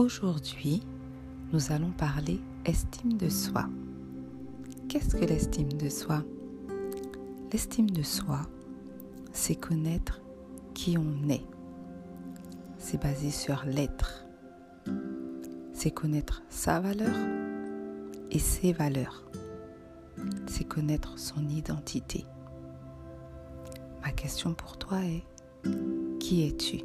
Aujourd'hui, nous allons parler estime de soi. Qu'est-ce que l'estime de soi? L'estime de soi, c'est connaître qui on est. C'est basé sur l'être. C'est connaître sa valeur et ses valeurs. C'est connaître son identité. Ma question pour toi est, qui es-tu?